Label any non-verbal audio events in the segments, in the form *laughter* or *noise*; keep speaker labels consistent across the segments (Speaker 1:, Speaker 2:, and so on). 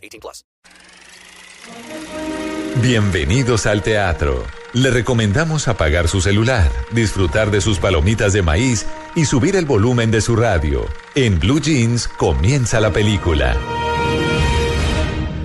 Speaker 1: 18 plus.
Speaker 2: Bienvenidos al teatro. Le recomendamos apagar su celular, disfrutar de sus palomitas de maíz y subir el volumen de su radio. En Blue Jeans comienza la película.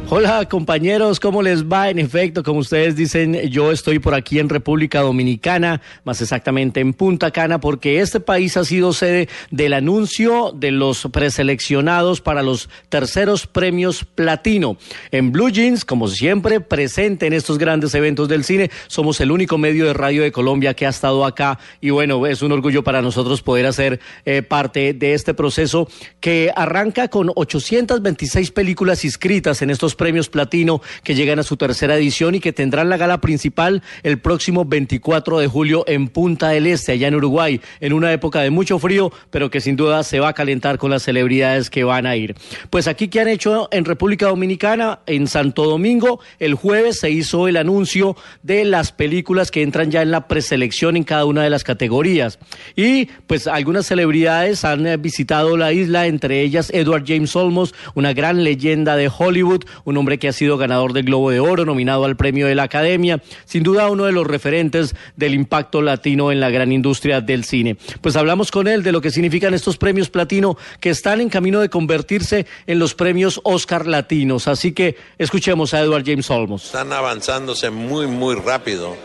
Speaker 3: Hola compañeros, ¿cómo les va? En efecto, como ustedes dicen, yo estoy por aquí en República Dominicana, más exactamente en Punta Cana, porque este país ha sido sede del anuncio de los preseleccionados para los terceros premios platino. En Blue Jeans, como siempre, presente en estos grandes eventos del cine, somos el único medio de radio de Colombia que ha estado acá y bueno, es un orgullo para nosotros poder hacer eh, parte de este proceso que arranca con 826 películas inscritas en estos premios platino que llegan a su tercera edición y que tendrán la gala principal el próximo 24 de julio en Punta del Este, allá en Uruguay, en una época de mucho frío, pero que sin duda se va a calentar con las celebridades que van a ir. Pues aquí que han hecho en República Dominicana, en Santo Domingo, el jueves se hizo el anuncio de las películas que entran ya en la preselección en cada una de las categorías. Y pues algunas celebridades han eh, visitado la isla, entre ellas Edward James Olmos, una gran leyenda de Hollywood, un hombre que ha sido ganador del Globo de Oro, nominado al premio de la Academia, sin duda uno de los referentes del impacto latino en la gran industria del cine. Pues hablamos con él de lo que significan estos premios platino que están en camino de convertirse en los premios Oscar latinos. Así que escuchemos a Edward James Olmos.
Speaker 4: Están avanzándose muy, muy rápido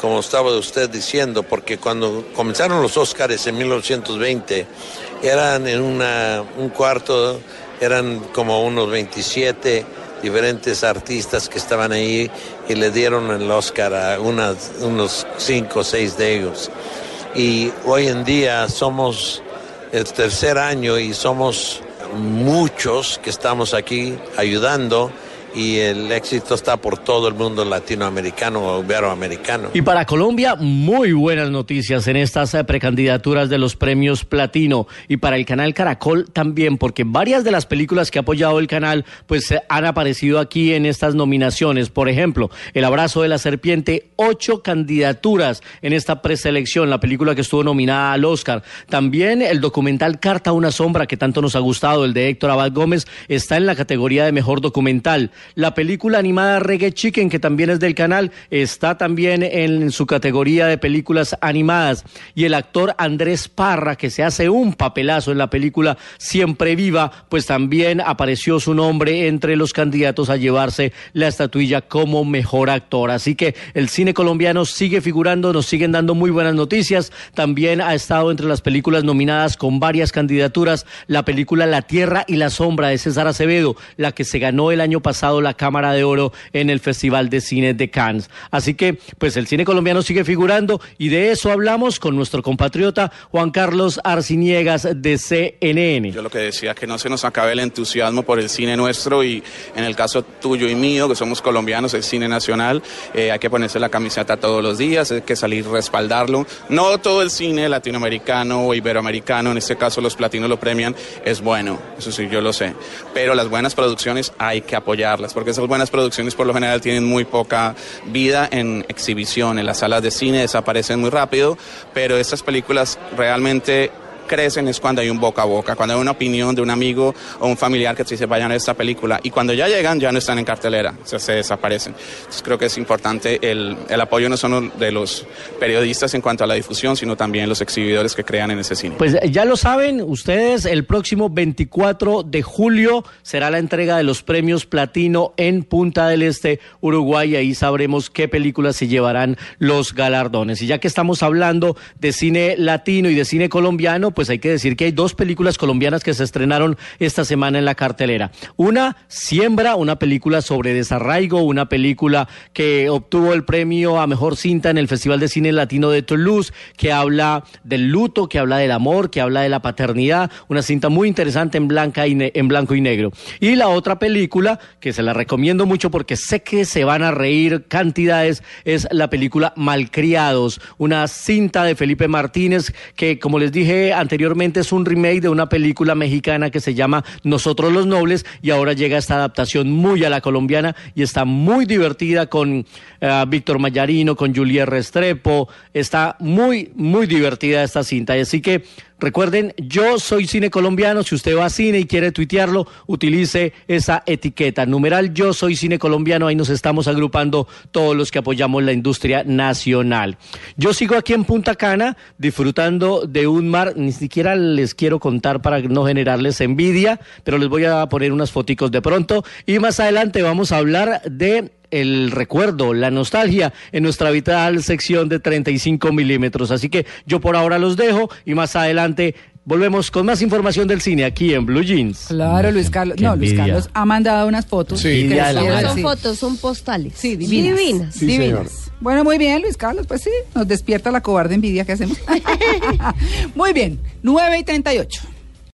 Speaker 4: como estaba usted diciendo, porque cuando comenzaron los Oscars en 1920, eran en una, un cuarto, eran como unos 27 diferentes artistas que estaban ahí y le dieron el Oscar a unas, unos cinco o seis de ellos. Y hoy en día somos el tercer año y somos muchos que estamos aquí ayudando y el éxito está por todo el mundo latinoamericano o iberoamericano.
Speaker 3: Y para Colombia, muy buenas noticias en estas eh, precandidaturas de los premios Platino y para el canal Caracol también, porque varias de las películas que ha apoyado el canal pues eh, han aparecido aquí en estas nominaciones. Por ejemplo, El abrazo de la serpiente, ocho candidaturas en esta preselección, la película que estuvo nominada al Oscar. También el documental Carta a una sombra, que tanto nos ha gustado, el de Héctor Abad Gómez, está en la categoría de mejor documental. La película animada Reggae Chicken, que también es del canal, está también en su categoría de películas animadas. Y el actor Andrés Parra, que se hace un papelazo en la película Siempre Viva, pues también apareció su nombre entre los candidatos a llevarse la estatuilla como mejor actor. Así que el cine colombiano sigue figurando, nos siguen dando muy buenas noticias. También ha estado entre las películas nominadas con varias candidaturas la película La Tierra y la Sombra de César Acevedo, la que se ganó el año pasado la Cámara de Oro en el Festival de Cine de Cannes. Así que, pues el cine colombiano sigue figurando y de eso hablamos con nuestro compatriota Juan Carlos Arciniegas de CNN.
Speaker 5: Yo lo que decía que no se nos acabe el entusiasmo por el cine nuestro y en el caso tuyo y mío, que somos colombianos, el cine nacional, eh, hay que ponerse la camiseta todos los días, hay que salir respaldarlo. No todo el cine latinoamericano o iberoamericano, en este caso los platinos lo premian, es bueno, eso sí, yo lo sé. Pero las buenas producciones hay que porque esas buenas producciones por lo general tienen muy poca vida en exhibición, en las salas de cine desaparecen muy rápido, pero estas películas realmente crecen es cuando hay un boca a boca, cuando hay una opinión de un amigo o un familiar que te dice vayan a esta película y cuando ya llegan ya no están en cartelera, o sea, se desaparecen. Entonces creo que es importante el, el apoyo no solo de los periodistas en cuanto a la difusión, sino también los exhibidores que crean en ese cine.
Speaker 3: Pues ya lo saben ustedes, el próximo 24 de julio será la entrega de los premios Platino en Punta del Este, Uruguay, y ahí sabremos qué películas se llevarán los galardones. Y ya que estamos hablando de cine latino y de cine colombiano, pues hay que decir que hay dos películas colombianas que se estrenaron esta semana en la cartelera. Una, Siembra, una película sobre desarraigo, una película que obtuvo el premio a mejor cinta en el Festival de Cine Latino de Toulouse, que habla del luto, que habla del amor, que habla de la paternidad, una cinta muy interesante en, blanca y en blanco y negro. Y la otra película, que se la recomiendo mucho porque sé que se van a reír cantidades, es la película Malcriados, una cinta de Felipe Martínez que, como les dije anteriormente, es un remake de una película mexicana que se llama Nosotros los Nobles y ahora llega esta adaptación muy a la colombiana y está muy divertida con uh, Víctor Mayarino, con Julia Restrepo, está muy, muy divertida esta cinta. Y así que Recuerden, yo soy cine colombiano. Si usted va a cine y quiere tuitearlo, utilice esa etiqueta. Numeral yo soy cine colombiano. Ahí nos estamos agrupando todos los que apoyamos la industria nacional. Yo sigo aquí en Punta Cana disfrutando de un mar. Ni siquiera les quiero contar para no generarles envidia, pero les voy a poner unas foticos de pronto. Y más adelante vamos a hablar de el recuerdo, la nostalgia en nuestra vital sección de 35 milímetros. Así que yo por ahora los dejo y más adelante volvemos con más información del cine aquí en Blue Jeans.
Speaker 6: Claro, Luis Carlos. No, Luis Carlos ha mandado unas fotos.
Speaker 7: Sí, no son fotos, son postales.
Speaker 6: Sí, divinas.
Speaker 7: Divinas.
Speaker 6: Sí, divinas. Bueno, muy bien, Luis Carlos, pues sí, nos despierta la cobarde envidia que hacemos. *laughs* muy bien, 9 y 38.